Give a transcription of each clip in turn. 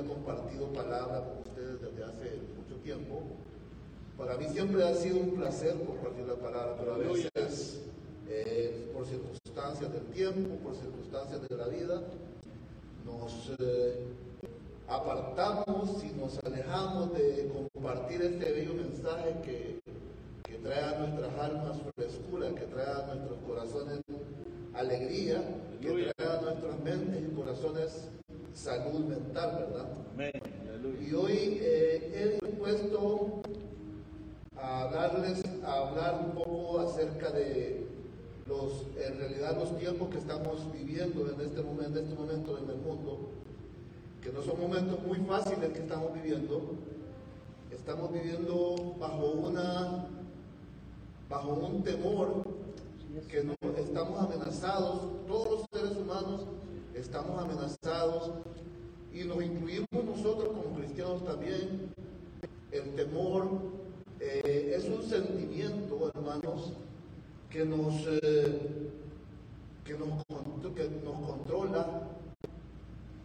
compartido palabra con ustedes desde hace mucho tiempo. Para mí siempre ha sido un placer compartir la palabra, pero a veces eh, por circunstancias del tiempo, por circunstancias de la vida, nos eh, apartamos y nos alejamos de compartir este bello mensaje que, que trae a nuestras almas frescura, que trae a nuestros corazones alegría, que trae a nuestras mentes y corazones salud mental, ¿verdad? Amén. Y hoy eh, he dispuesto a darles, a hablar un poco acerca de los, en realidad los tiempos que estamos viviendo en este momento, en este momento en el mundo, que no son momentos muy fáciles que estamos viviendo. Estamos viviendo bajo una, bajo un temor que no, estamos amenazados, todos los seres humanos estamos amenazados y nos incluimos nosotros como cristianos también. El temor eh, es un sentimiento, hermanos, que nos, eh, que nos, que nos controla.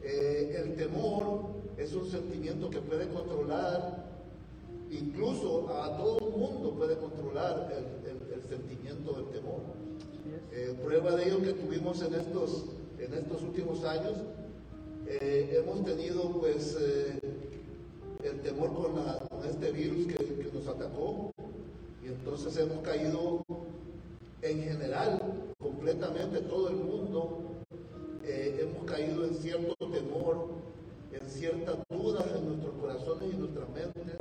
Eh, el temor es un sentimiento que puede controlar, incluso a todo el mundo puede controlar el, el- el sentimiento del temor. Prueba de ello que tuvimos en estos, en estos últimos años, eh, hemos tenido pues eh, el temor con, la- con este virus que, nos atacó y entonces hemos caído en general, completamente todo el mundo, eh, hemos caído en cierto temor, en ciertas dudas en nuestros corazones y nuestras mentes,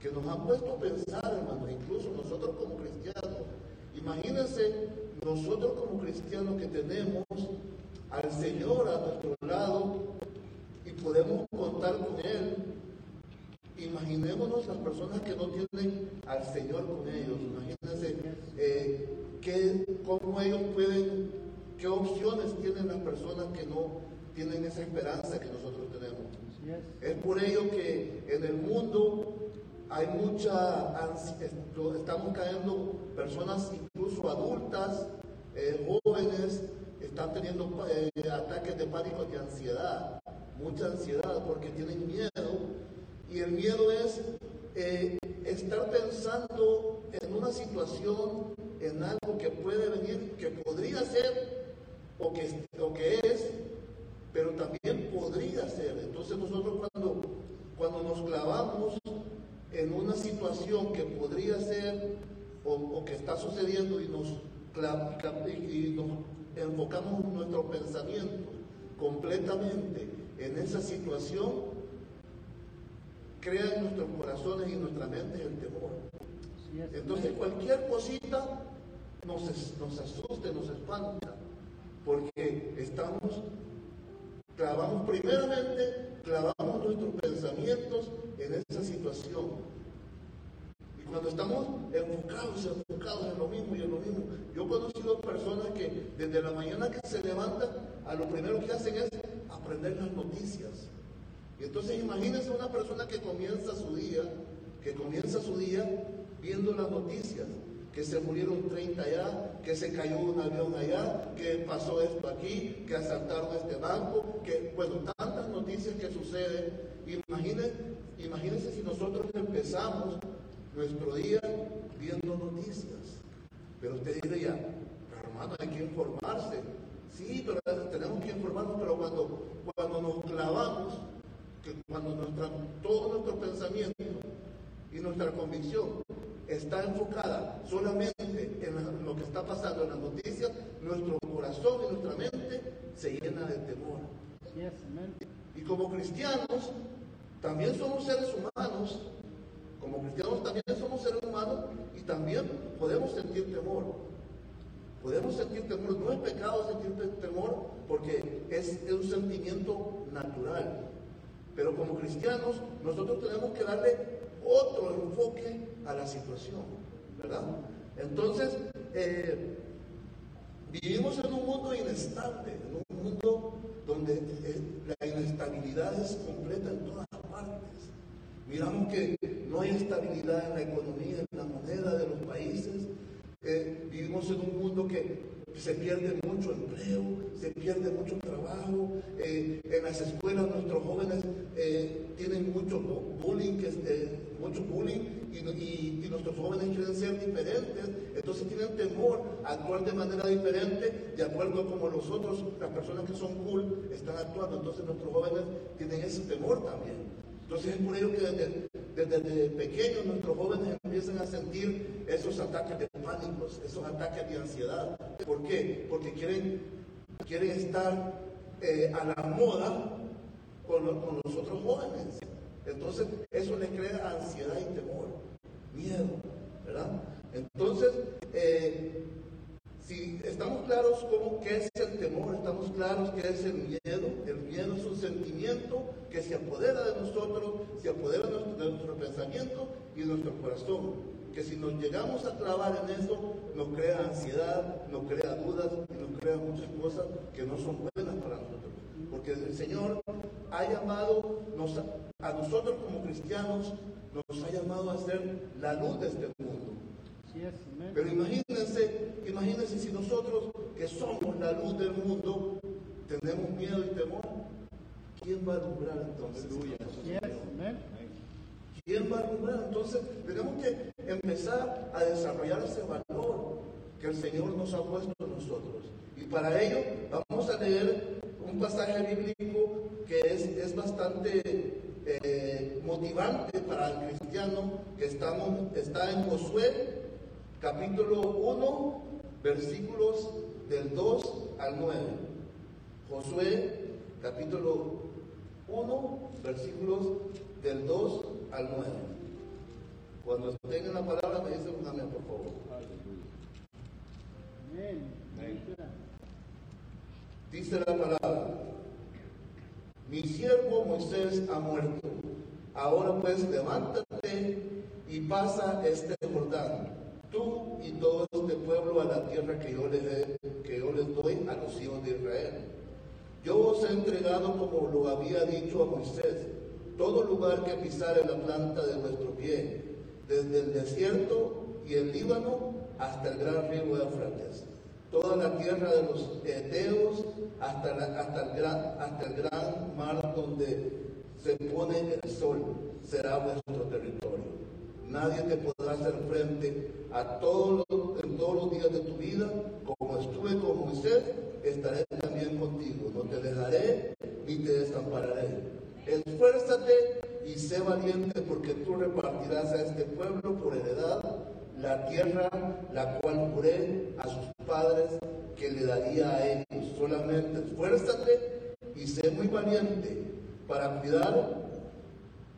que nos han puesto a pensar, hermanos, incluso nosotros como cristianos. Imagínense nosotros como cristianos que tenemos al Señor a nuestro lado y podemos contar con Él. Imaginémonos las personas que no tienen al Señor con ellos. Imagínense eh, cómo ellos pueden, qué opciones tienen las personas que no tienen esa esperanza que nosotros tenemos. Es por ello que en el mundo hay mucha estamos cayendo personas incluso adultas, eh, jóvenes, están teniendo eh, ataques de pánico y ansiedad, mucha ansiedad porque tienen miedo y el miedo es eh, estar pensando en una situación, en algo que puede venir, que podría ser o que, o que es, pero también podría ser. Entonces nosotros cuando, cuando nos clavamos en una situación que podría ser o, o que está sucediendo y nos, y nos enfocamos nuestro pensamiento completamente en esa situación, crea en nuestros corazones y en nuestra mente el temor. Entonces cualquier cosita nos, nos asusta, nos espanta, porque estamos, clavamos primeramente, clavamos nuestros pensamientos en esa situación. Cuando estamos enfocados, enfocados en lo mismo y en lo mismo, yo he conocido personas que desde la mañana que se levantan, a lo primero que hacen es aprender las noticias. Y entonces imagínense una persona que comienza su día, que comienza su día viendo las noticias, que se murieron 30 allá, que se cayó un avión allá, que pasó esto aquí, que asaltaron este banco, que, bueno, tantas noticias que suceden. Imaginen, imagínense si nosotros empezamos nuestro día viendo noticias. Pero usted diría, pero hermano, hay que informarse. Sí, pero tenemos que informarnos, pero cuando, cuando nos clavamos, que cuando nuestra, todo nuestro pensamiento y nuestra convicción está enfocada solamente en la- lo que está pasando en las noticias, nuestro corazón y nuestra mente se llena de temor. Y como cristianos, también somos seres humanos, como cristianos también somos seres humanos y también podemos sentir temor. Podemos sentir temor, no es pecado sentir te- temor porque es, es un sentimiento natural. Pero como cristianos, nosotros tenemos que darle otro enfoque a la situación, ¿verdad? Entonces, eh, vivimos en un mundo inestable, en un mundo donde eh, la inestabilidad es completa en todas partes. Miramos que no hay estabilidad en la economía, en la moneda de los países. Eh, vivimos en un mundo que se pierde mucho empleo, se pierde mucho trabajo. Eh, en las escuelas nuestros jóvenes eh, tienen mucho bullying, que, mucho bullying y, y, nuestros jóvenes quieren ser diferentes, entonces tienen temor a actuar de manera diferente de acuerdo a como los otros, las personas que son cool, están actuando. Entonces nuestros jóvenes tienen ese temor también. Entonces es por ello que desde, pequeños nuestros jóvenes empiezan a sentir esos ataques de pánicos, esos ataques de ansiedad. ¿Por qué? Porque quieren, quieren estar eh, a la moda con los, otros jóvenes. Entonces eso les crea ansiedad y temor, miedo, ¿verdad? Entonces, eh, si estamos claros cómo qué es el temor, estamos claros qué es el miedo. El miedo es un sentimiento que se apodera de nosotros, se apodera de nuestro, de nuestro pensamiento y de nuestro corazón. Que si nos llegamos a clavar en eso, nos crea ansiedad, nos crea dudas y nos crea muchas cosas que no son buenas para nosotros. Porque el Señor ha llamado a nosotros como cristianos, nos ha llamado a ser la luz de este mundo. Pero imagínense, imagínense si nosotros que somos la luz del mundo tenemos miedo y temor, ¿quién va a alumbrar entonces? ¿Quién va a alumbrar? Entonces tenemos que empezar a desarrollar ese valor que el Señor nos ha puesto en nosotros. Y para ello vamos a leer un pasaje bíblico que es, es bastante eh, motivante para el cristiano que estamos, está en Josué capítulo 1, versículos del 2 al 9. Josué, capítulo 1, versículos del 2 al 9. Cuando tengan la palabra, me dicen un amén, por favor. Dice la palabra, mi siervo Moisés ha muerto. Ahora pues levántate y pasa este Jordán tú y todo este pueblo a la tierra que yo les, que yo les doy a los hijos de Israel. Yo os he entregado como lo había dicho a Moisés, todo lugar que pisare la planta de vuestro pie, desde el desierto y el Líbano hasta el gran río Éufrates, toda la tierra de los Eteos hasta, hasta, el gran, hasta el gran mar donde se pone el sol, será vuestro territorio. Nadie te podrá hacer frente a todos los, en todos los días de tu vida. Como estuve con Moisés, estaré contigo. No te dejaré ni te desampararé. Esfuérzate y sé valiente porque tú repartirás a este pueblo por heredad la tierra la cual juré a sus padres que le daría a ellos. Solamente esfuérzate y sé muy valiente para cuidar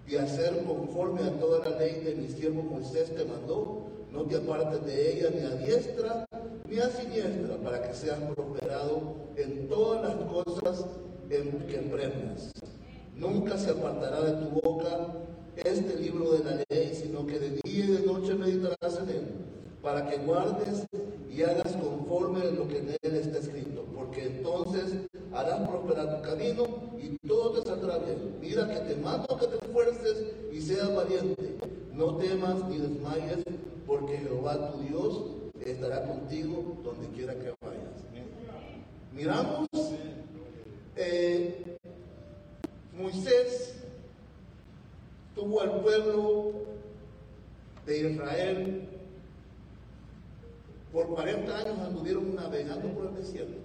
y hacer conforme a toda la ley de mi siervo Moisés te mandó, no te apartes de ella ni a diestra ni a siniestra, para que seas prosperado en todas las cosas en que emprendas. Nunca se apartará de tu boca este libro de la ley, sino que de día y de noche meditarás en él, para que guardes y hagas conforme a lo que en él está escrito, porque entonces harás prosperar tu camino y todo te saldrá bien. Mira que te mando que te esfuerces y seas valiente. No temas ni desmayes, porque Jehová tu Dios estará contigo donde quiera que vayas. Miramos, eh, Moisés tuvo al pueblo de Israel por 40 años anduvieron navegando por el desierto.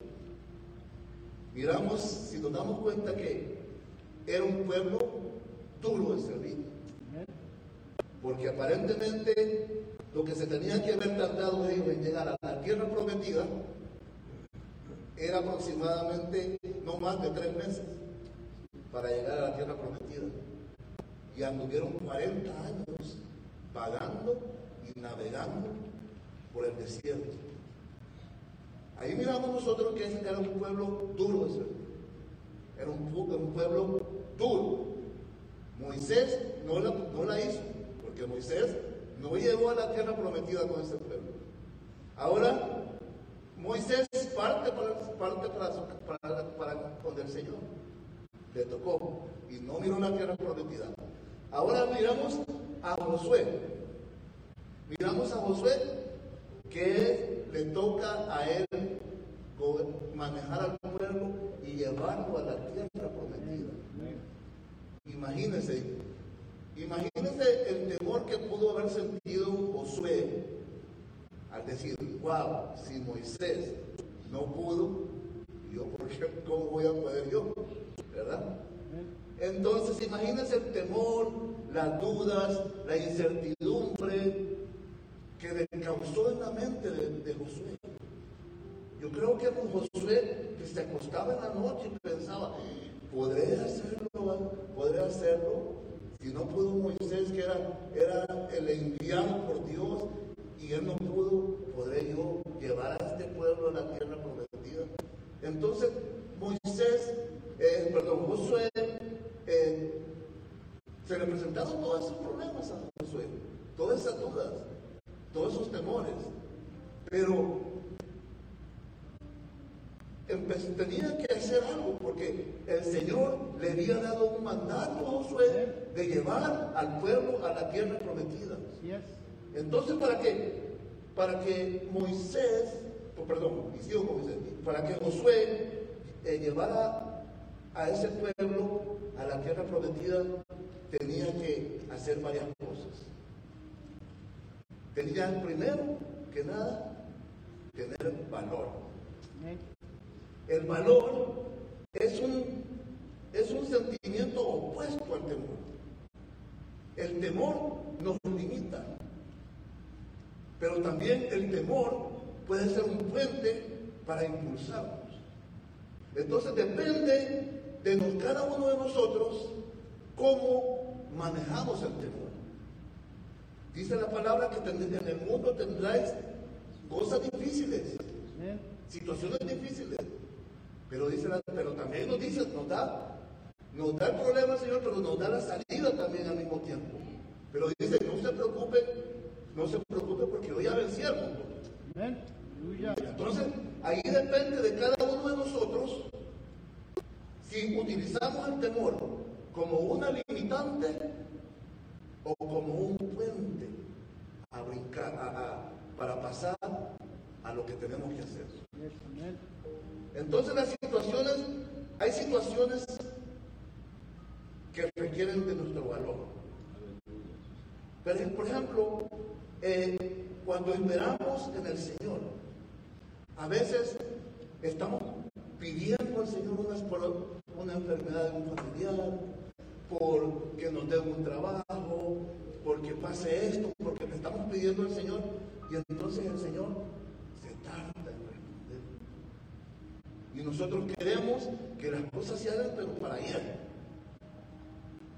Miramos, si nos damos cuenta que era un pueblo duro de servir. Porque aparentemente lo que se tenía que haber tardado ellos en llegar a la tierra prometida era aproximadamente no más de tres meses para llegar a la tierra prometida. Y anduvieron 40 años vagando y navegando por el desierto. Ahí miramos nosotros que ese era un pueblo duro de Era un, un pueblo duro. Moisés no la hizo, porque Moisés no llegó a la tierra prometida con ese pueblo. Ahora, Moisés parte para, parte para, para, con el Señor. Le tocó y no miró la tierra prometida. Ahora miramos a Josué. Miramos a Josué que le toca a él manejar al pueblo y llevarlo a la tierra prometida. Imagínense, imagínense el temor que pudo haber sentido Josué al decir, wow, si Moisés no pudo, yo, ¿por qué, ¿cómo voy a poder yo? ¿Verdad? Entonces, imagínense el temor, las dudas, la incertidumbre que le causó en la mente de, Josué. Yo creo que con Josué que se acostaba en la noche y pensaba, ¿podré hacerlo? ¿Podré hacerlo? Si no pudo Moisés, que era, era el enviado por Dios, y él no pudo, ¿podré yo llevar a este pueblo a la tierra prometida? Entonces, Moisés, eh, perdón, Josué, eh, se le presentaron todos esos problemas a Josué, todas esas dudas, todos esos temores. Pero tenía que hacer algo porque el Señor le había dado un mandato a Josué de llevar al pueblo a la tierra prometida. Entonces, ¿para qué? Para que Moisés, oh, perdón, Moisés, para que Josué eh, llevara a ese pueblo a la tierra prometida, tenía que hacer varias cosas. Tenía primero que nada tener valor. El valor es un, es un sentimiento opuesto al temor. El temor nos limita, pero también el temor puede ser un puente para impulsarnos. Entonces depende de nos- cada uno de nosotros cómo manejamos el temor. Dice la palabra que en el mundo tendráis cosas difíciles situaciones difíciles. Pero dice la- pero también nos dice, nos da, nos da el problema, Señor, pero nos da la salida también al mismo tiempo. Pero dice, no se preocupe, no se preocupe porque yo ya vencí al mundo. Entonces, ahí depende de cada uno de nosotros si utilizamos el temor como una limitante o como un puente a brincar, a- a- para pasar a lo que tenemos que hacer. Entonces situaciones, hay situaciones que requieren de nuestro valor. Pero, por ejemplo, eh, cuando esperamos en el Señor, a veces estamos pidiendo al Señor por una enfermedad de un familiar, por que nos dé un trabajo, porque pase esto, porque le estamos pidiendo al Señor, y entonces el Señor se tarda en. Y nosotros queremos que las cosas se hagan, pero para ayer.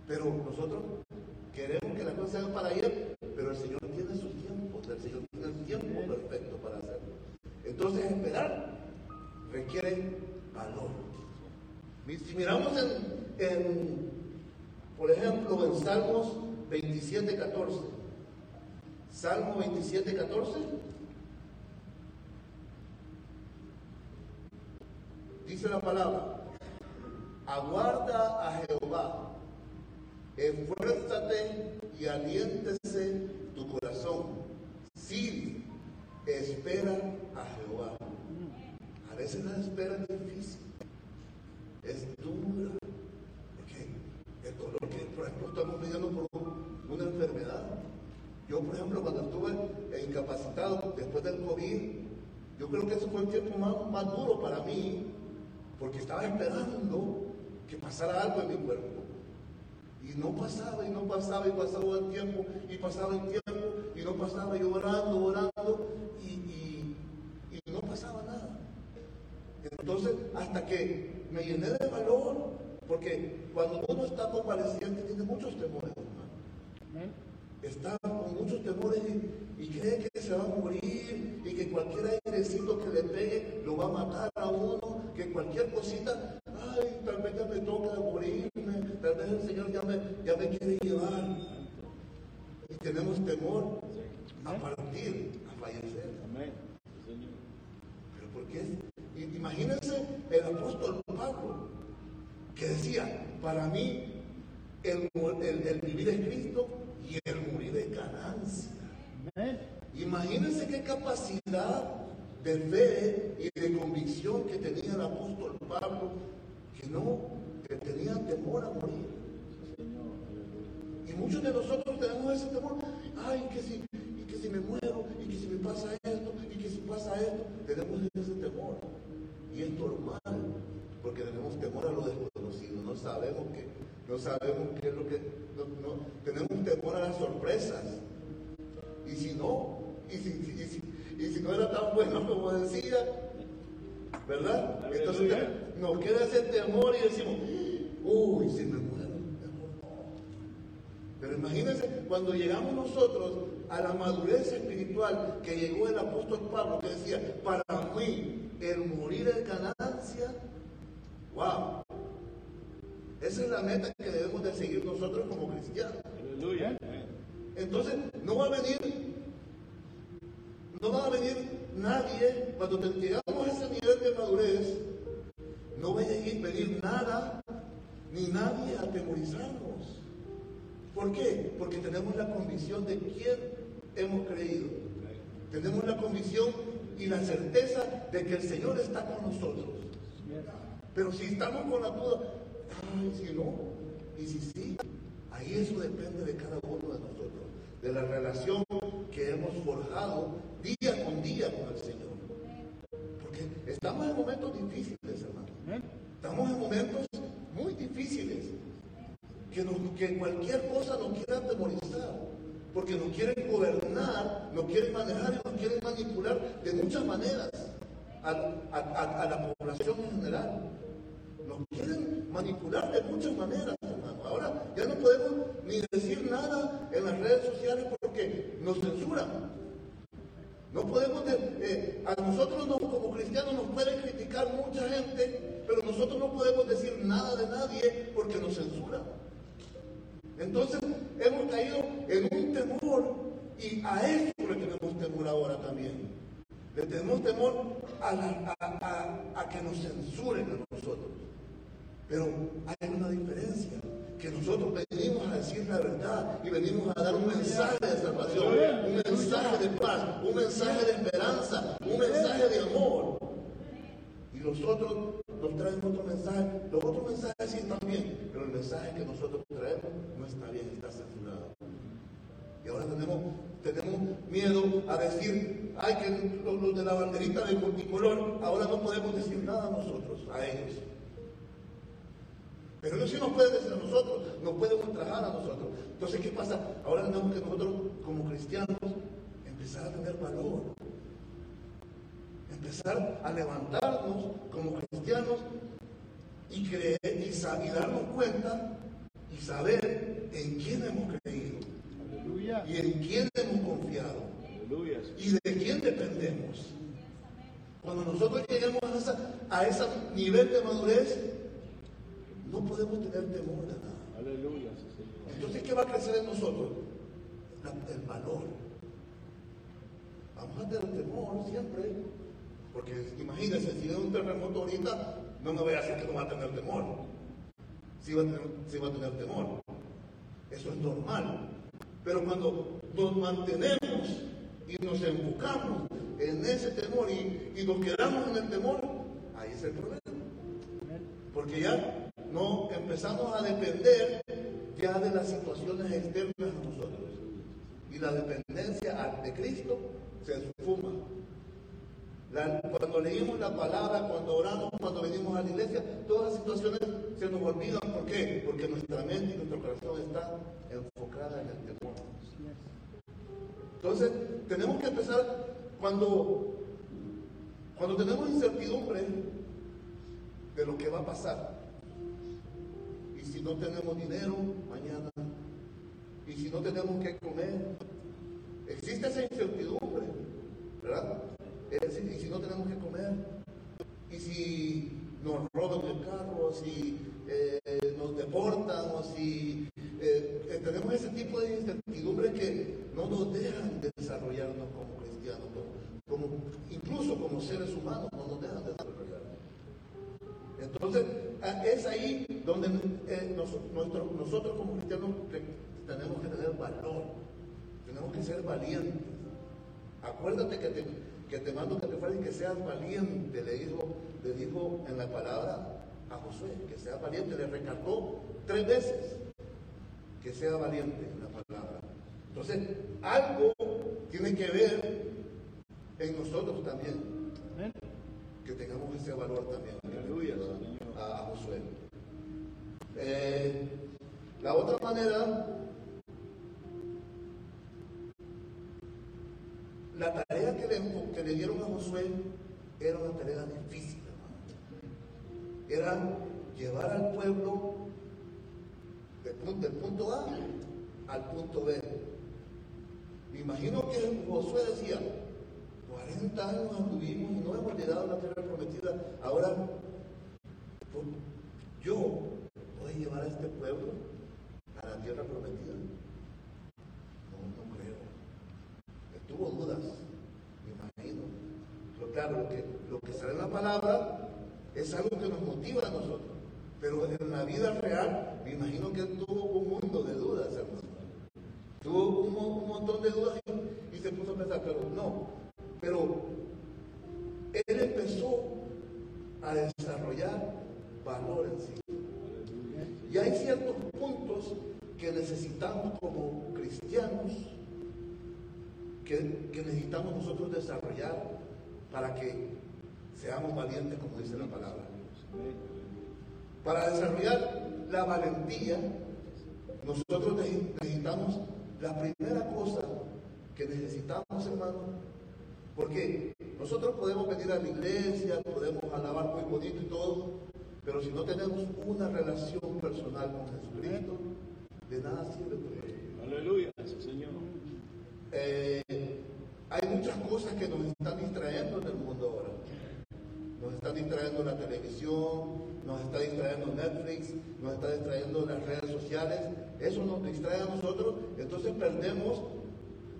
Pero nosotros queremos que las cosas se hagan para ayer, pero el Señor tiene su tiempo, el Señor tiene el tiempo perfecto para hacerlo. Entonces esperar requiere valor. Si miramos en, en, por ejemplo, en Salmos 27, 14. Salmo 27, 14. Dice la palabra, aguarda a Jehová, esfuérzate y aliéntese tu corazón. Sí, espera a Jehová. A veces la espera es difícil, es dura, el dolor que, por ejemplo, estamos viviendo por un- una enfermedad. Yo, por ejemplo, cuando estuve incapacitado después del COVID, yo creo que ese fue el tiempo más duro para mí, porque estaba esperando que pasara algo en mi cuerpo. Y no pasaba, y no pasaba, y pasaba el tiempo, y pasaba el tiempo, y no pasaba, yo orando, orando, y, y- y no pasaba nada. Entonces, hasta que me llené de valor, porque cuando uno está convaleciente tiene muchos temores, hermano está con muchos temores y, y cree que se va a morir y que cualquier airecito que le pegue lo va a matar cualquier cosita, ay, tal vez ya me toca morirme, tal vez el Señor ya me, ya me quiere llevar. Y tenemos temor a partir, a fallecer. Pero ¿por qué? Imagínense el apóstol Pablo, que decía, para mí el, el, el vivir es Cristo y el morir es ganancia. Imagínense qué capacidad de fe y de convicción que tenía el apóstol Pablo, que no que tenía temor a morir. Y muchos de nosotros tenemos ese temor, ay, que si, y que si me muero, y que si me pasa esto, y que si pasa esto, tenemos ese temor. Y es normal, porque tenemos temor a lo desconocido, no sabemos qué, no sabemos qué es lo que, no, tenemos temor a las sorpresas. Y si no, y si, y si no era tan bueno como decía, ¿verdad? Entonces nos queda ese temor y decimos, uy, si me no. Pero imagínense cuando llegamos nosotros a la madurez espiritual que llegó el apóstol Pablo que decía, para mí el morir es ganancia. Wow. Esa es la meta que debemos de seguir nosotros como cristianos. Aleluya. Entonces, no va a venir, no va a venir nadie, cuando te- llegamos a ese nivel de madurez, no va a venir nada, ni nadie a atemorizarnos. ¿Por qué? Porque tenemos la convicción de quién hemos creído. Tenemos la convicción y la certeza de que el Señor está con nosotros. Pero si estamos con la duda, ay, si no, y si sí, ahí eso depende de cada uno de nosotros, de la relación que hemos forjado día con día con el Señor. Porque estamos en momentos difíciles, hermano. Estamos en momentos muy difíciles. Que, nos- que cualquier cosa nos quiera atemorizar. Porque nos quieren gobernar, nos quieren manejar y nos quieren manipular de muchas maneras a, a- a- a la población en general. Nos quieren manipular de muchas maneras, hermano. Ahora ya no podemos ni decir nada en las redes sociales nos censuran. No podemos, de- eh, a nosotros no- como cristianos nos puede criticar mucha gente, pero nosotros no podemos decir nada de nadie porque nos censuran. Entonces hemos caído en un temor y a eso le tenemos temor ahora también. Le tenemos temor a, la- a que nos censuren a nosotros. Pero hay una diferencia, que nosotros venimos a decir la verdad y venimos a dar un mensaje de salvación, un mensaje de paz, un mensaje de esperanza, un mensaje de amor. Y los otros nos traen otro mensaje, los otros mensajes sí están bien, pero el mensaje que nosotros traemos no está bien, está censurado. Y ahora tenemos, tenemos miedo a decir, ay, que los de la banderita de multicolor, ahora no podemos decir nada nosotros, a ellos. Pero ellos sí nos pueden decir a nosotros, nos pueden ultrajar a nosotros. Entonces, ¿qué pasa? Ahora tenemos que nosotros, como cristianos, empezar a tener valor. Empezar a levantarnos como cristianos y creer y, darnos cuenta y saber en quién hemos creído Aleluya. y en quién hemos confiado Aleluya. y de quién dependemos. Cuando nosotros lleguemos a, esa, a ese nivel de madurez, no podemos tener temor de nada. Aleluya, sí, Señor. Entonces, ¿qué va a crecer en nosotros? La- el valor. Vamos a tener temor siempre. Porque imagínense, si viene un terremoto ahorita, no me voy a decir que no va a tener temor. Sí va a tener, sí va a tener temor. Eso es normal. Pero cuando nos mantenemos y nos enfocamos en ese temor y, y nos quedamos en el temor, ahí es el problema. Porque ya no empezamos a depender ya de las situaciones externas a nosotros. Y la dependencia a- de Cristo se esfuma. Cuando leímos la palabra, cuando oramos, cuando venimos a la iglesia, todas las situaciones se nos olvidan. ¿Por qué? Porque nuestra mente y nuestro corazón está enfocada en el temor. Entonces, tenemos que empezar cuando, cuando tenemos incertidumbre de lo que va a pasar. Si no tenemos dinero mañana, y si no tenemos que comer, existe esa incertidumbre, ¿verdad? Y si no tenemos que comer, y si nos roban el carro, si eh, nos deportan, o si eh, tenemos ese tipo de incertidumbre que nos dejan desarrollarnos como cristianos, como, incluso como seres humanos, no nos dejan desarrollarnos. Entonces, es ahí donde eh, nos- nuestro- nosotros como cristianos te- tenemos que tener valor, tenemos que ser valientes. Acuérdate que te, que te mando que te fueras y que seas valiente, le dijo, le dijo en la palabra a Josué, que sea valiente, le recalcó tres veces que sea valiente en la palabra. Entonces, algo tiene que ver en nosotros también. Que tengamos ese valor también. Aleluya, a, a Josué. Eh, la otra manera, la tarea que le, que le dieron a Josué era una tarea difícil, hermano. Era llevar al pueblo del punto, del punto A al punto B. Me imagino que Josué decía, 40 años anduvimos y no hemos llegado a la tierra prometida. Ahora, pues, yo voy a llevar a este pueblo a la tierra prometida. No, no creo. Tuvo dudas, me imagino. Pero claro, lo que, lo que sale en la palabra es algo que nos motiva a nosotros. Pero en la vida real, me imagino que tuvo un mundo de dudas, hermano. Tuvo un, mo- un montón de dudas y se puso a pensar, pero no. Pero él empezó a desarrollar valor en sí. Y hay ciertos puntos que necesitamos como cristianos, que, que necesitamos nosotros desarrollar para que seamos valientes, como dice la palabra. Para desarrollar la valentía, nosotros neces- necesitamos la primera cosa que necesitamos, hermano, porque nosotros podemos venir a la iglesia, podemos alabar muy bonito y todo, pero si no tenemos una relación personal con Jesucristo, de nada sirve todo esto. Aleluya, Señor. Eh, hay muchas cosas que nos están distrayendo en el mundo ahora. Nos está distrayendo la televisión, nos está distrayendo Netflix, nos está distrayendo las redes sociales. Eso nos distrae a nosotros, entonces perdemos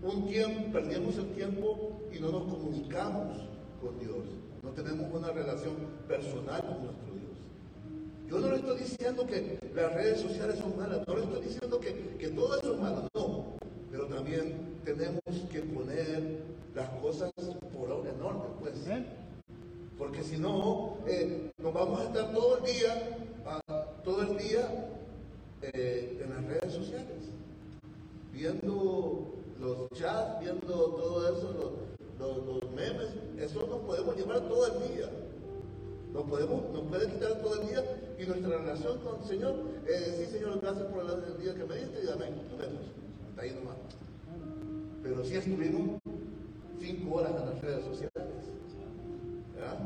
un tiempo, perdemos el tiempo y no nos comunicamos con Dios. No tenemos una relación personal con nuestro Dios. Yo no le estoy diciendo que las redes sociales son malas, no le estoy diciendo que, que todo eso es malo, no. Pero también tenemos que poner las cosas por orden, en orden, pues. Porque si no, eh, nos vamos a estar todo el día, ah, todo el día eh, en las redes sociales, viendo los chats, viendo todo eso, los, los- memes, eso nos podemos llevar todo el día. Nos, podemos, nos puede quitar todo el día y nuestra relación con el Señor. eh, sí, Señor, gracias por el, día que me diste y amén. Nos ahí nomás. Pero sí estuvimos cinco horas en las redes sociales. ¿verdad?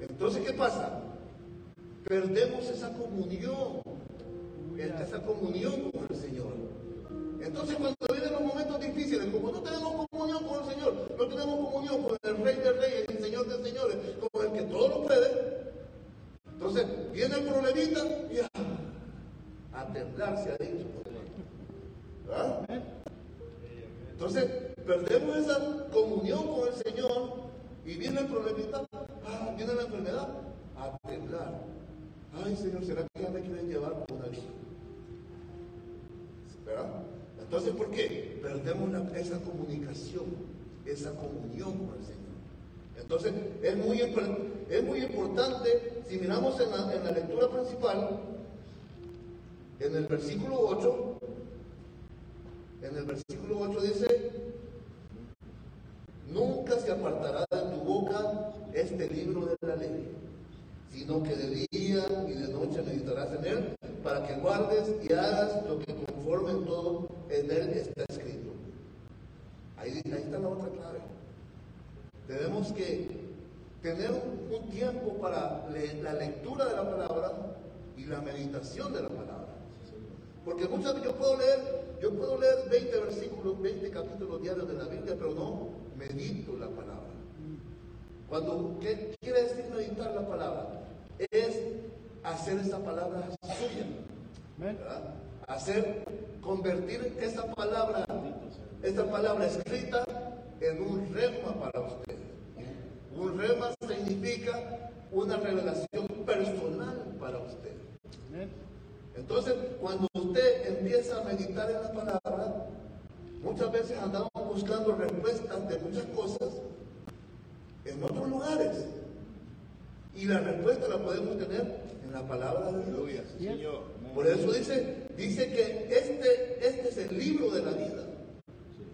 Entonces, ¿qué pasa? Perdemos esa comunión, esa comunión con el Señor. Entonces, cuando vienen los momentos difíciles, como no tenemos comunión con el Señor, no tenemos comunión con el Rey de Reyes y el Señor de Señores, con el que todo lo puede, entonces viene el problemita y ah, a temblar se ha dicho. ¿verdad? Entonces, perdemos esa comunión con el Señor y viene el problemita, ah, viene la enfermedad, a temblar. Ay, Señor, ¿será que ya me quieren llevar por una lista? ¿Verdad? Entonces, ¿por qué? Perdemos esa comunicación, esa comunión con el Señor. Entonces, es muy, es muy importante, si miramos en la, en la lectura principal, en el versículo 8, en el versículo 8 dice, nunca se apartará de tu boca este libro de la ley, sino que de día y de noche meditarás en él, para que guardes y hagas lo que conforme todo en él está escrito. Ahí, está la otra clave. Tenemos que tener un, tiempo para la lectura de la palabra y la meditación de la palabra. Porque muchas veces yo puedo leer, yo puedo leer 20 versículos, 20 capítulos diarios de la Biblia, pero no medito la palabra. Cuando, ¿qué quiere decir meditar la palabra? Es hacer esa palabra suya. Hacer, convertir esa palabra, esa palabra escrita en un rema para usted. Un rema significa una revelación personal para usted. Entonces, cuando usted empieza a meditar en la palabra, muchas veces andamos buscando respuestas de muchas cosas en otros lugares. Y la respuesta la podemos tener en la palabra de Dios. Señor. Por eso dice, dice que este, este es el libro de la vida.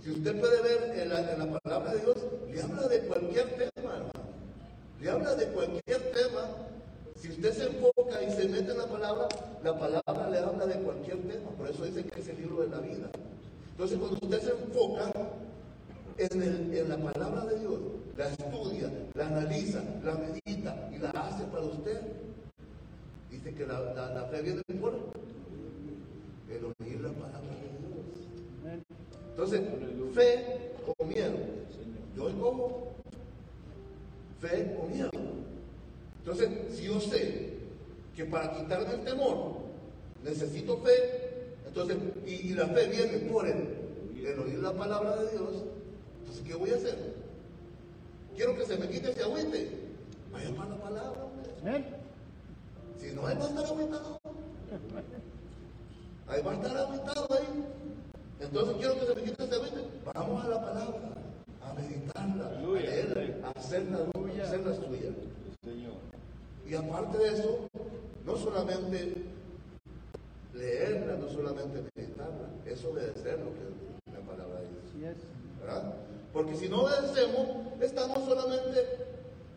Si usted puede ver en la, en la palabra de Dios, le habla de cualquier tema, hermano. Le habla de cualquier tema. Si usted se enfoca y se mete en la palabra, la palabra le habla de cualquier tema. Por eso dice que es el libro de la vida. Entonces, cuando usted se enfoca en, el- en la palabra de Dios, la estudia, la analiza, la medita y la hace para usted, dice que la, la- fe viene por el oír la palabra de Dios. Entonces, fe o miedo. Yo escojo fe o miedo. Entonces, si yo sé que para quitarme el temor necesito fe, entonces, y, y la fe viene por el, el oír la palabra de Dios, entonces, ¿qué voy a hacer? Quiero que se me quite ese agüite. Vaya para la palabra. hombre. Amén. Si no, ahí va a estar agüitado. Ahí va a estar agüitado ahí. Entonces quiero que se me quite ese agüite. Vamos a la palabra, a meditarla, a leerla, a hacerla, a hacerla suya. Señor. Y aparte de eso, no solamente leerla, no solamente meditarla, es obedecer lo que la palabra dice. ¿verdad? Porque si no obedecemos, estamos solamente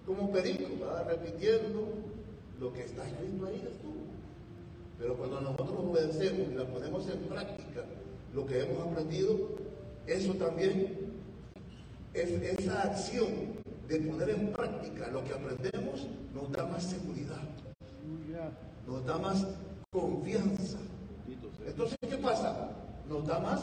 como pericos, repitiendo lo que está escrito ahí. estuvo. Pero cuando nosotros obedecemos y la ponemos en práctica, lo que hemos aprendido, eso también es esa acción de poner en práctica lo que aprendemos, nos da más seguridad, nos da más confianza. Entonces, ¿qué pasa? Nos da más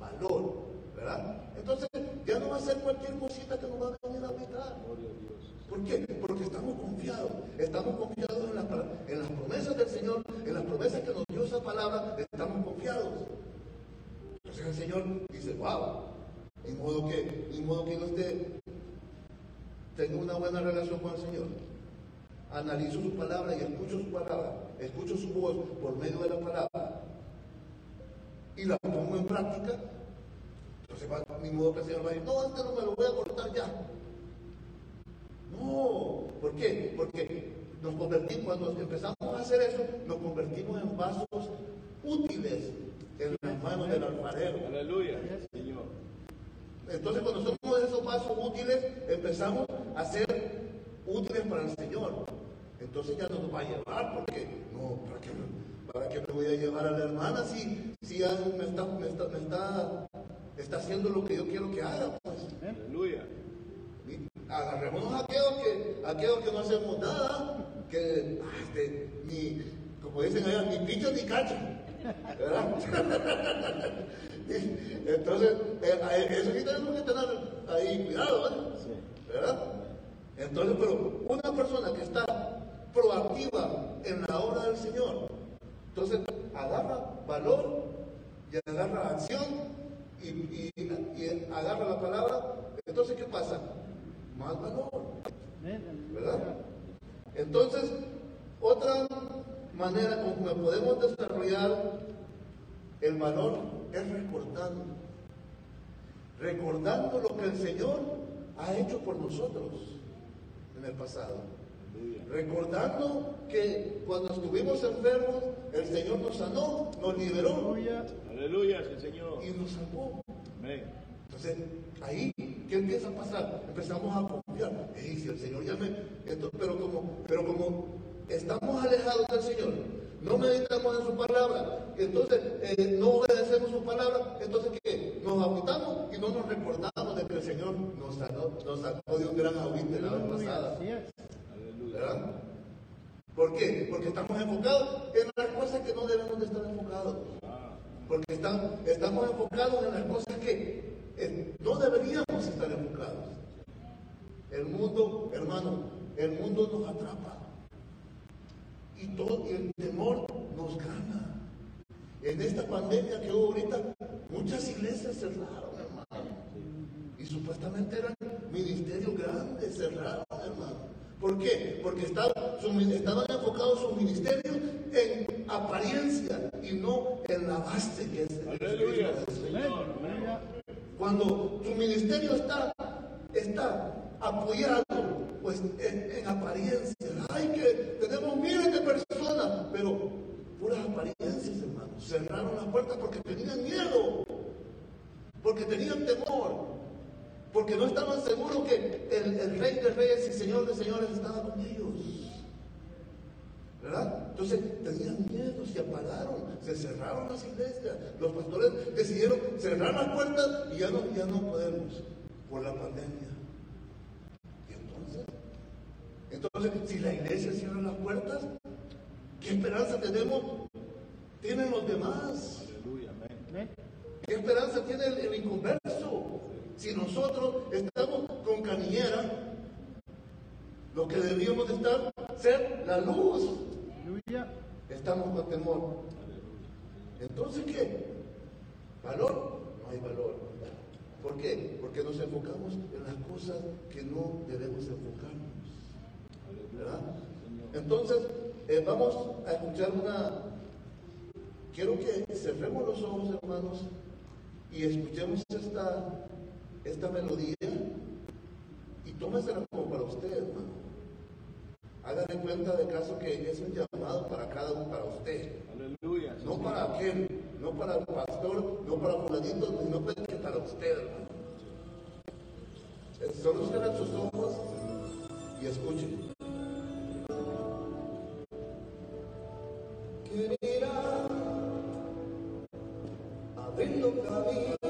valor, ¿verdad? Entonces, ya no va a ser cualquier cosita que nos va a venir a Dios. ¿Por qué? Porque estamos confiados. Estamos confiados en, la- en las promesas del Señor, en las promesas que nos dio esa palabra, estamos confiados. Entonces el Señor dice, wow, ni modo que, ni modo que no esté, tenga una buena relación con el Señor. Analizo su palabra y escucho su palabra, escucho su voz por medio de la palabra y la pongo en práctica. Entonces, va, ni modo que el Señor va a decir, no, este no me lo voy a cortar ya. No, ¿por qué? Porque nos convertimos, cuando empezamos a hacer eso, nos convertimos en vasos útiles en las manos del alfarero. Aleluya, Señor. Entonces, cuando somos esos vasos útiles, empezamos a ser útiles para el Señor. Entonces ya no nos va a llevar, porque no, ¿para qué, me- para qué me voy a llevar a la hermana si, si ya me está, me está, me está, está haciendo lo que yo quiero que haga? Pues? Aleluya. Y Agarrémonos a aquellos que, a aquellos que no hacemos nada, que ah, este, ni, como dicen allá, ni picho ni cacho. ¿Verdad? Entonces, eh, eso sí tenemos que tener ahí cuidado, ¿verdad? ¿verdad? Entonces, pero una persona que está proactiva en la obra del Señor, entonces agarra valor y agarra acción y, agarra la palabra. Entonces, ¿qué pasa? Más valor. ¿verdad? Entonces, otra manera como podemos desarrollar el valor es recordando. Recordando lo que el Señor ha hecho por nosotros en el pasado. Recordando que cuando estuvimos enfermos, el Señor nos sanó, nos liberó Aleluya. Sí, Señor. y nos salvó. Amén. Entonces, ahí, ¿qué empieza a pasar? Empezamos a confiar. Ey, si el Señor ya me... esto- pero, como, pero como estamos alejados del Señor, no meditamos en su palabra, entonces eh, no obedecemos su palabra, entonces ¿qué? Nos agüitamos y no nos recordamos de que el Señor nos, sanó, nos sacó de un gran agüite la vez pasada. Así es. Aleluya. ¿Verdad? ¿Por qué? Porque estamos enfocados en las cosas que no debemos de estar enfocados. Porque estamos enfocados en las cosas que no deberíamos estar enfocados. El mundo, hermano, el mundo nos atrapa. Y, todo, y el temor nos gana. en esta pandemia que hubo ahorita, muchas iglesias cerraron, hermano. Y supuestamente eran ministerios grandes, cerraron, hermano. ¿Por qué? Porque estaban, su- estaban enfocados sus ministerios en apariencia y no en la base que es el Aleluya. Señor. Cuando tu ministerio está, está apoyado, pues en, en apariencia. Ay, que tenemos miles de personas, pero puras apariencias, hermanos. Cerraron las puertas porque tenían miedo, porque tenían temor, porque no estaban seguros que el, el Rey de Reyes y Señor de Señores estaba con ellos. ¿Verdad? Entonces tenían miedo, se apagaron, se cerraron las iglesias. Los pastores decidieron cerrar las puertas y ya no, ya no podemos por la pandemia. Y entonces, entonces, si la iglesia cierra las puertas, ¿qué esperanza tenemos? Tienen los demás. Aleluya, amén. Amén. ¿Qué esperanza tiene el, el inconverso? Si nosotros estamos con canillera, lo que deberíamos de estar, ser la luz. Estamos con temor. Entonces, ¿qué? ¿Valor? No hay valor. ¿Por qué? Porque nos enfocamos en las cosas que no debemos enfocarnos. ¿Verdad? Entonces, eh, vamos a escuchar una... Quiero que cerremos los ojos, hermanos, y escuchemos esta, esta melodía y tómesela como para usted, hermano. Haga de cuenta de caso que es un llamado para cada uno, para usted. Aleluya. No para aquel, no para el pastor, no para fulanito, sino pues que para usted, hermano. Solo cierren sus ojos y escuchen. Querida, abriendo caminos,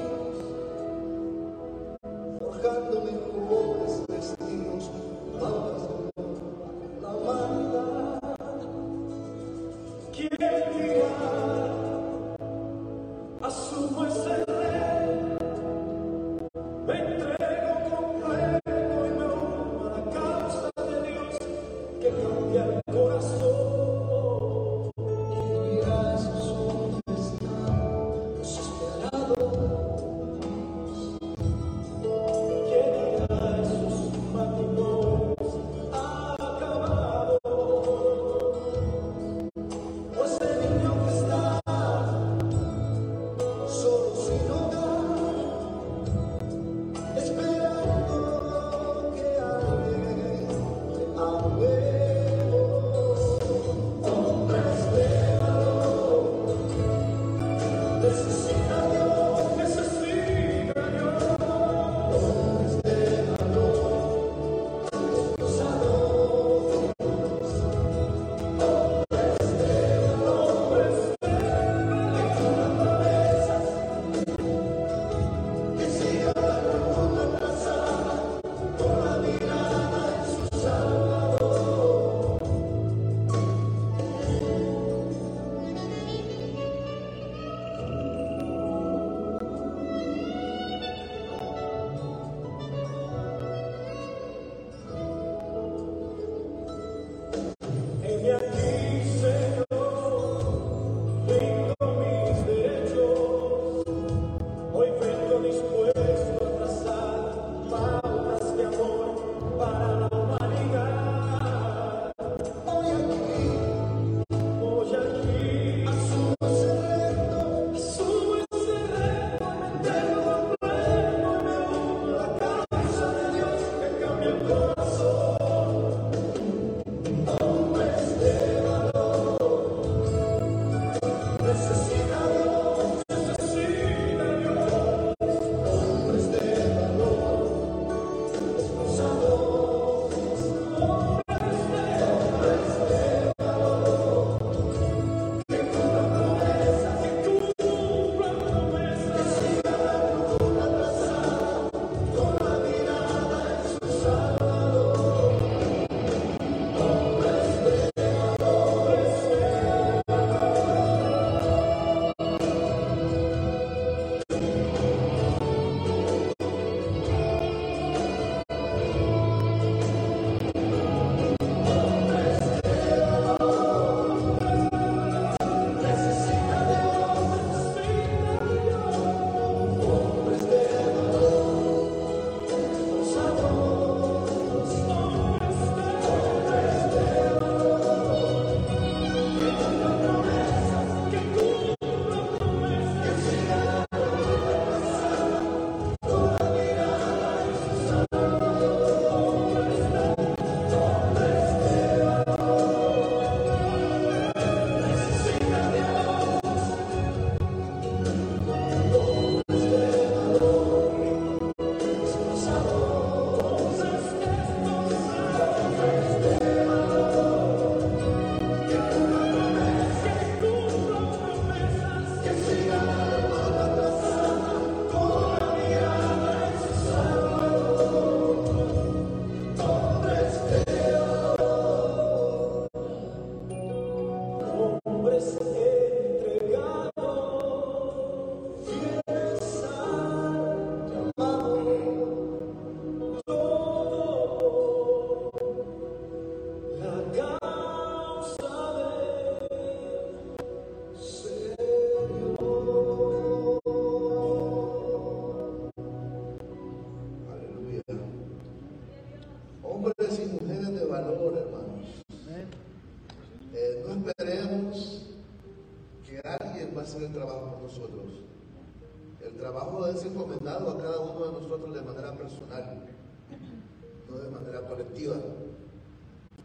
no de manera colectiva.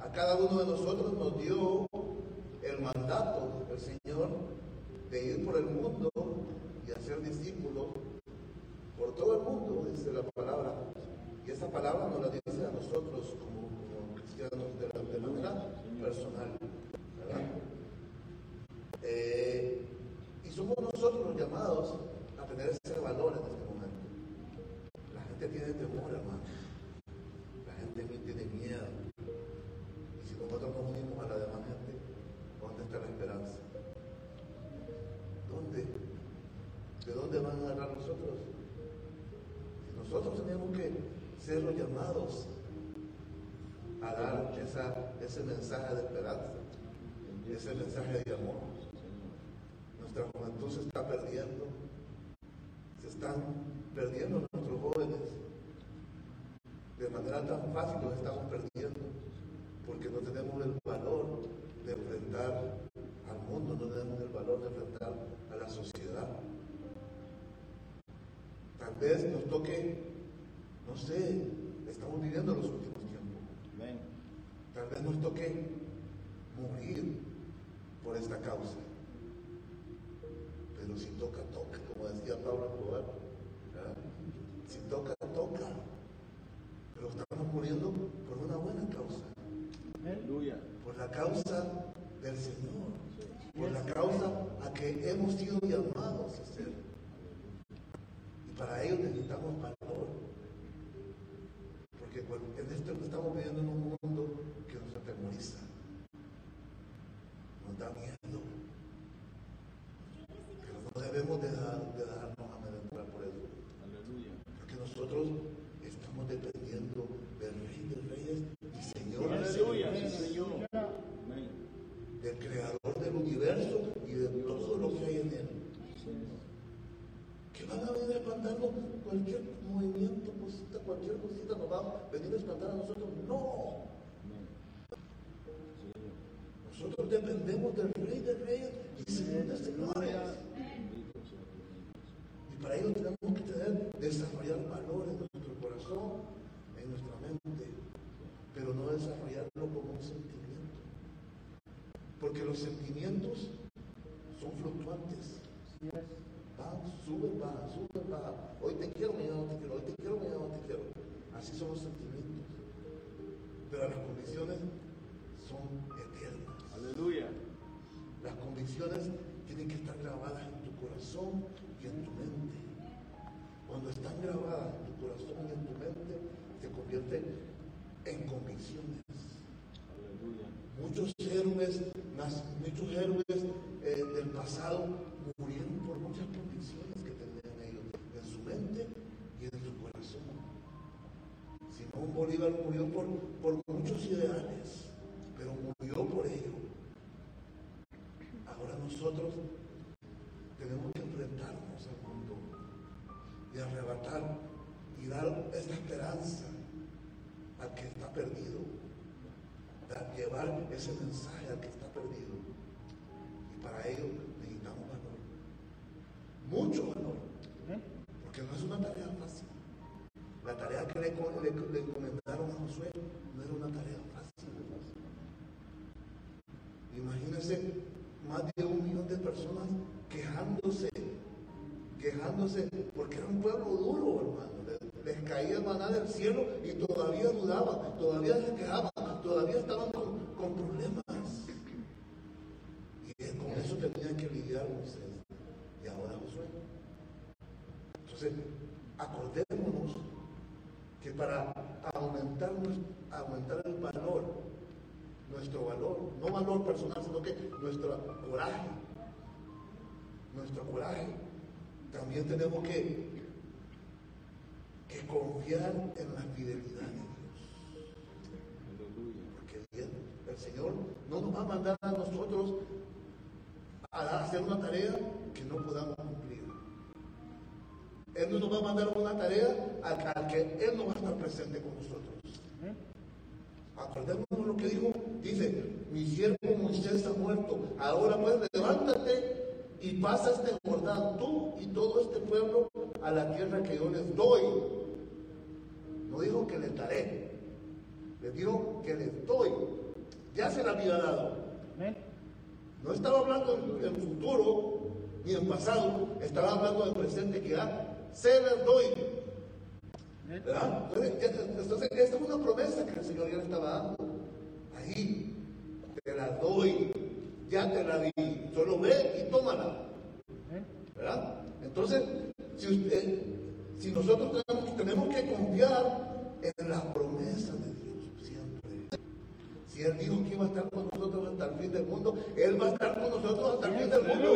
A cada uno de nosotros nos dio el mandato del Señor de ir por el mundo y hacer discípulos por todo el mundo, dice la palabra. Y esa palabra nos la dice a nosotros como, cristianos de, la, de manera personal. Eh, y somos nosotros los llamados a tener ese valor en este momento. Gente tiene temor, hermano. La gente tiene miedo. Y si nosotros nos unimos a la demás gente, ¿dónde está la esperanza? ¿Dónde? ¿De dónde van a agarrar nosotros? Y nosotros tenemos que ser los llamados a dar ese mensaje de esperanza, ese mensaje de amor. Nuestra juventud se está perdiendo, se están perdiendo nuestros jóvenes. De manera tan fácil los estamos perdiendo, porque no tenemos el valor de enfrentar al mundo, no tenemos el valor de enfrentar a la sociedad. Tal vez nos toque, no sé, estamos viviendo los últimos tiempos. Tal vez nos toque morir por esta causa. Pero si toca, toca, decía Pablo Escobar. ¿verdad? Si toca, toca. Pero estamos muriendo por una buena causa. Aleluya. Por la causa del Señor. Por la causa a que hemos sido llamados a ser. Y para ello necesitamos valor. Porque cuando- en esto estamos viviendo en un mundo que nos atemoriza. Nos da miedo. Pero no debemos de, dejar- de dejarnos amedrentar por eso. Aleluya. Porque nosotros estamos dependiendo del Rey de Reyes y Señor de Aleluya. Señores Sí, Señor. Amén. del creador del universo y de todo lo que hay en él. Que van a venir espantando cualquier movimiento, cosita, cualquier venir a espantar a nosotros. No, nosotros dependemos del Rey de Reyes y Señor de Señores. Y para ello tenemos que tener, desarrollar valor en nuestro corazón, en nuestra mente, pero no desarrollarlo como un sentimiento. Porque los sentimientos son fluctuantes. Van, suben, bajan, suben, bajan. Hoy te quiero, mañana no te quiero. Hoy te quiero, mañana no te quiero. Así son los sentimientos. Pero las convicciones son eternas. Aleluya. Las convicciones tienen que estar grabadas en tu corazón y en tu mente. Cuando están grabadas en tu corazón y en tu mente, se convierten en convicciones. Aleluya. Muchos héroes, muchos héroes eh, del pasado murieron por muchas convicciones que tenían ellos en su mente y en su corazón. Simón Bolívar murió por, por quejándose, porque era un pueblo duro, hermano. Les, caía maná del cielo y todavía dudaban, todavía se quejaban, todavía estaban con, problemas. Y con eso tenían que lidiar y ahora Josué. Entonces, acordémonos que para aumentar, nues- aumentar el valor nuestro valor, no valor personal, sino que nuestro coraje, nuestro coraje. También tenemos que, que confiar en la fidelidad de Dios. Porque el, Señor no nos va a mandar a nosotros a hacer una tarea que no podamos cumplir. Él no nos va a mandar una tarea al que Él no va a estar presente con nosotros. Acordémonos lo que dijo, dice, mi siervo Moisés ha muerto, ahora pues levántate y pasa este Jordán, tú y todo este pueblo, a la tierra que yo les doy. No dijo que les daré, les dijo que les doy. Ya se la había dado. No estaba hablando en, en futuro ni en pasado, estaba hablando en presente que ya se les doy. ¿Verdad? Entonces, esta es una promesa que el Señor ya le estaba dando. Ahí, te la doy, ya te la di, solo ve y tómala. Amén. ¿Verdad? Entonces, si, usted, si nosotros tenemos, tenemos que confiar en la promesa de Dios siempre. Si Él dijo que iba a estar con nosotros hasta el fin del mundo, Él va a estar con nosotros hasta el fin del mundo.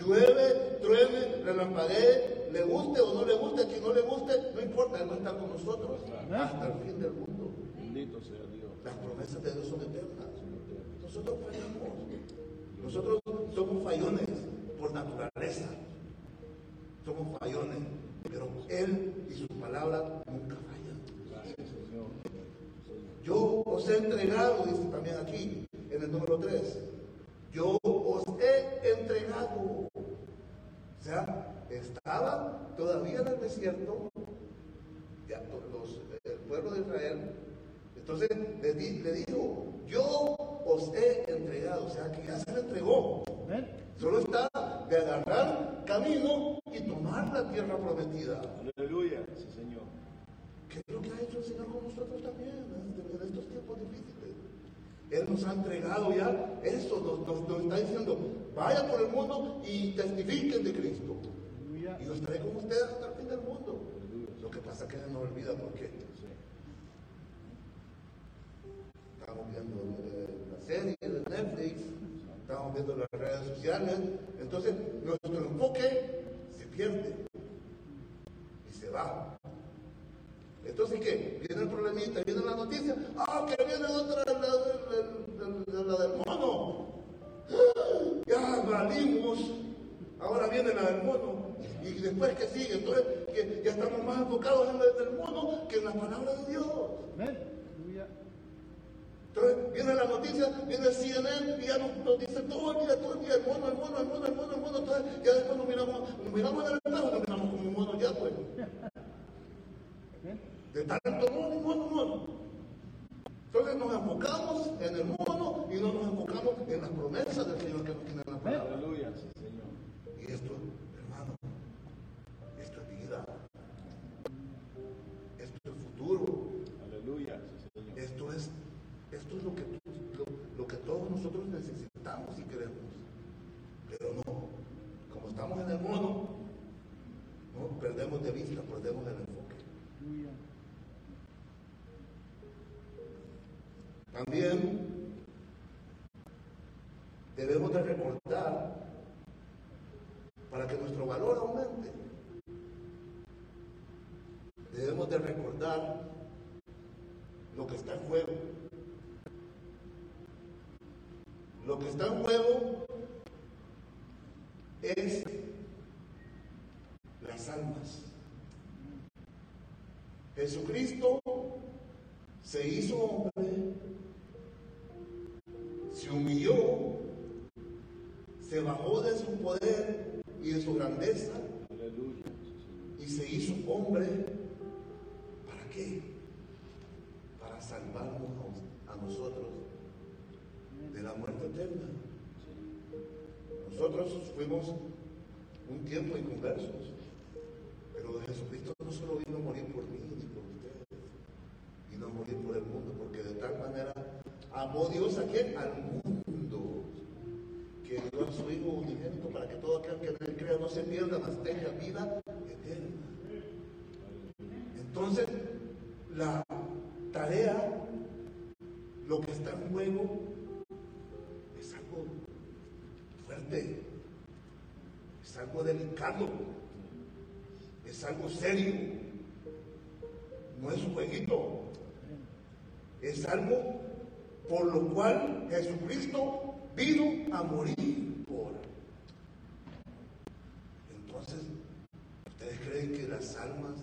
Llueve, truene, relampaguee, le guste o no le guste, a quien no le guste, no importa, Él va a estar con nosotros hasta el fin del mundo. Bendito sea Dios. Las promesas de Dios son eternas. Nosotros fallamos. Nosotros somos fallones por naturaleza. Somos fallones, pero Él y su palabra nunca fallan. Yo os he entregado, dice también aquí, en el número 3. Yo os he entregado. O sea, estaban todavía en el desierto, ya, los- el pueblo de Israel. Entonces le, le dijo, yo os he entregado. O sea, que ya se le entregó. Solo está de agarrar camino y tomar la tierra prometida. Aleluya. Sí, Señor. ¿Qué es lo que ha hecho el Señor con nosotros también en, en estos tiempos difíciles? Él nos ha entregado ya eso, nos, nos- nos está diciendo, vaya por el mundo y testifiquen de Cristo. Aleluya. Y los trae con ustedes hasta el fin del mundo. Lo que pasa es que se nos olvida porque Sí. estamos viendo eh, la serie de Netflix, estamos viendo las redes sociales, entonces nuestro enfoque se pierde y se va. Entonces, ¿qué? Viene el problemita, viene la noticia, ah, que viene otra, la, la- la- del mono. ¡Ah! Ya valimos, ahora viene la del mono. Y después que sigue, entonces que ya estamos más enfocados en la del mono que en la palabra de Dios. Amén. Entonces viene la noticia, viene el CNN y ya nos, nos dice todo el día, todo el día, el mono, el mono, el mono, el mono, el mono. Entonces ya después nos miramos, nos miramos en el espejo y nos miramos como un mono ya, pues. Amén. De tanto mono, mono, mono. Entonces nos enfocamos en el mono y no nos enfocamos en las promesas del Señor que nos tiene en la palabra. Aleluya. Sí, Señor. Y esto, hermano, esto es vida. Esto es futuro. Aleluya. Sí, Señor. Esto es, esto es lo, que, lo, lo que todos nosotros necesitamos y Pero no, como estamos en el mono, no, perdemos de vista, perdemos el enfoque. También debemos de recordar para que nuestro valor aumente. Debemos de recordar lo que está en juego. Lo que está en juego es las almas. Jesucristo se hizo mas tenga vida eterna. Entonces, la tarea, lo que está en fuego es algo fuerte, es algo delicado, es algo serio, no es un jueguito, es algo por lo cual Jesucristo vino a morir por. Entonces, ¿ustedes creen que las almas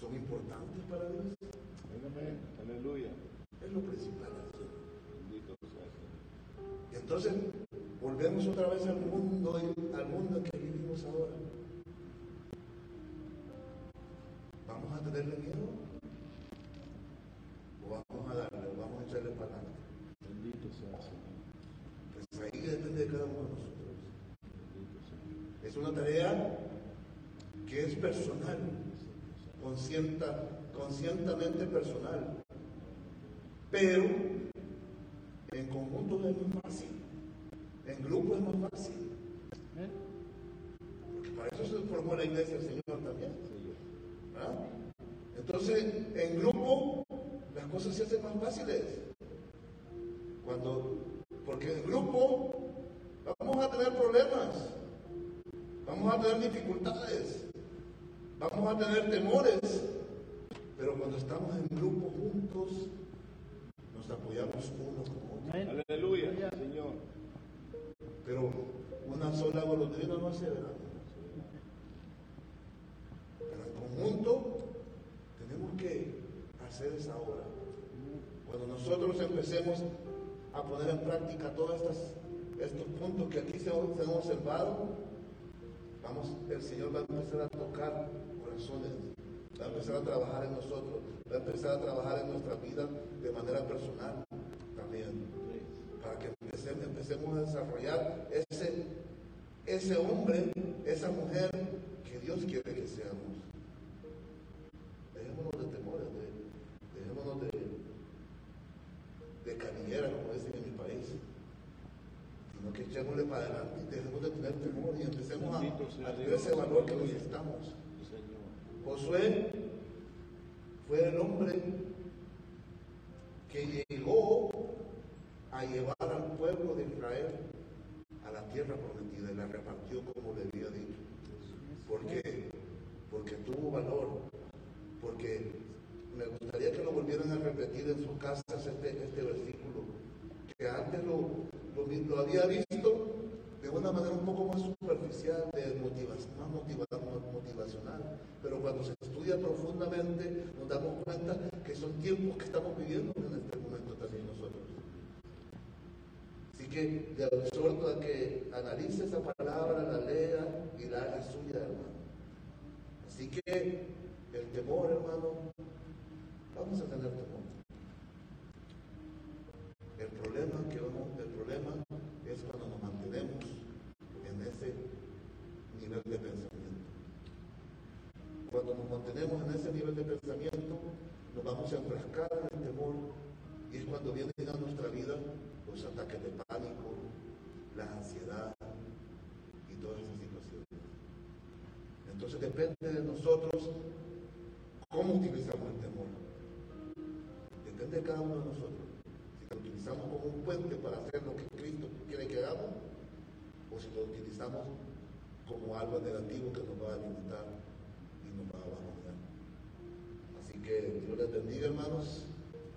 son importantes para Dios? Aleluya. Es lo principal. aquí. Entonces volvemos otra vez al mundo, al mundo que vivimos ahora. ¿Vamos a tenerle miedo? ¿O vamos a darle, o vamos a echarle para adelante? Bendito sea el Señor. Pues ahí depende de cada uno de nosotros. Bendito sea. Es una tarea que es personal, conscientemente personal. Pero en conjunto es más fácil, en grupo es más fácil. Porque para eso se formó la iglesia del Señor también. ¿verdad? Entonces, en grupo las cosas se hacen más fáciles. Cuando, porque en grupo vamos a tener problemas, vamos a tener dificultades, vamos a tener temores, pero cuando estamos en grupo juntos, nos apoyamos uno con otro. Aleluya, Señor. Pero una sola golondrina no hace verano. Pero en conjunto tenemos que hacer esa obra. Cuando nosotros empecemos a poner en práctica todos estos, estos puntos que aquí se, se han observado, vamos, el Señor va a empezar a tocar va a empezar a trabajar en nosotros, va a empezar a trabajar en nuestra vida de manera personal también para que empecemos, empecemos a desarrollar ese, ese hombre, esa mujer que Dios quiere que seamos. Dejémonos de temores, de- dejémonos de, de canillera, como dicen en mi país, sino que echémosle para adelante y dejemos de tener temor y empecemos a, Bendito sea a tener Dios. ese valor que necesitamos. Señor. Josué fue el hombre que llegó a llevar al pueblo de Israel a la tierra prometida y la repartió como le había dicho. ¿Por qué? Porque tuvo valor, porque me gustaría que lo volvieran a repetir en sus casas este, este versículo, que antes lo, lo, lo había visto de una manera un poco más superficial, de más motiva- motivacional, pero cuando se profundamente nos damos cuenta que son tiempos que estamos viviendo en este momento también nosotros. Así que le exhorto a que analice esa palabra, la lea y la haga suya, hermano. Así que el temor, hermano, vamos a tener temor. El problema que vamos, el problema es cuando nos mantenemos en ese nivel de pensamiento. Cuando nos mantenemos en ese nivel de pensamiento, nos vamos a enfrascar en el temor y es cuando vienen a nuestra vida los ataques de pánico, la ansiedad y todas esas situaciones. Entonces depende de nosotros cómo utilizamos el temor. Depende de cada uno de nosotros. Si lo utilizamos como un puente para hacer lo que Cristo quiere que hagamos, o si lo utilizamos como algo negativo que nos va a limitar y nos va a bajonear. Así que Dios les bendiga, hermanos.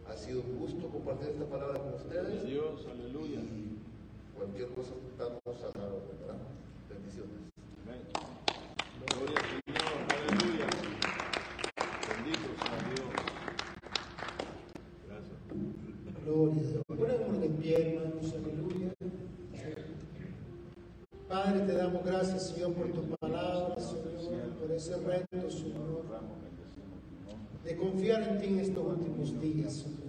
Ha sido un gusto compartir esta palabra con ustedes. Dios, aleluya. Y cualquier cosa estamos a la orden, ¿verdad? Bendiciones. Amén. Gloria al Señor, aleluya. Bendito sea Dios. Gracias. Gloria a Dios. Ponémonos de pie, hermanos, aleluya. Padre, te damos gracias, Señor, por tu palabra, Señor, por ese reto, Señor, De confiar en ti en estos últimos días, Señor.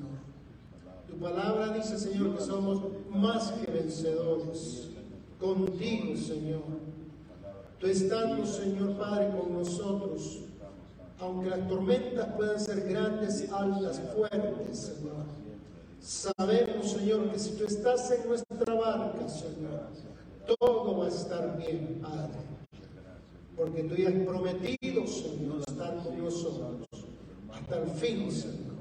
Tu palabra dice, Señor, que somos más que vencedores contigo, Señor. Tú estando, Señor Padre, con nosotros, aunque las tormentas puedan ser grandes, altas, fuertes, Señor. Sabemos, Señor, que si tú estás en nuestra barca, Señor, todo va a estar bien, Padre. Porque tú ya has prometido, Señor, estar con nosotros hasta el fin, Señor.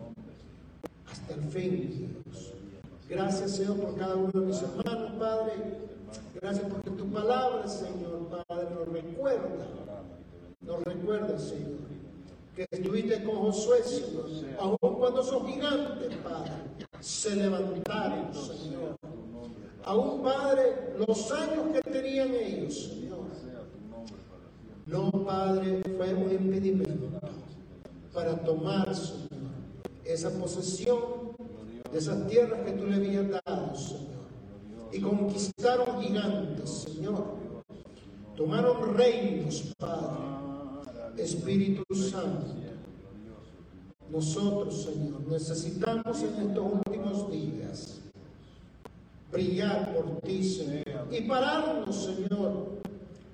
Hasta el fin, Dios. Gracias, Señor, por cada uno de mis hermanos, Padre. Gracias porque tu palabra, Señor, Padre, nos recuerda, nos recuerda, Señor, que estuviste con Josué, Señor, aun cuando son gigantes, Padre, se levantaron, Señor. Aún, Padre, los años que tenían ellos, Señor, no, Padre, fue un impedimento para tomar, Señor, esa posesión de esas tierras que tú le habías dado, Señor. Y conquistaron gigantes, Señor. Tomaron reinos, Padre. Espíritu Santo. Nosotros, Señor, necesitamos en estos últimos días brillar por ti, Señor. Y pararnos, Señor.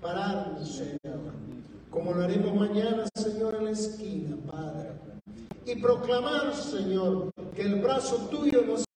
Pararnos, Señor. Como lo haremos mañana, Señor, en la esquina, Padre. Y proclamar, Señor, que el brazo tuyo nos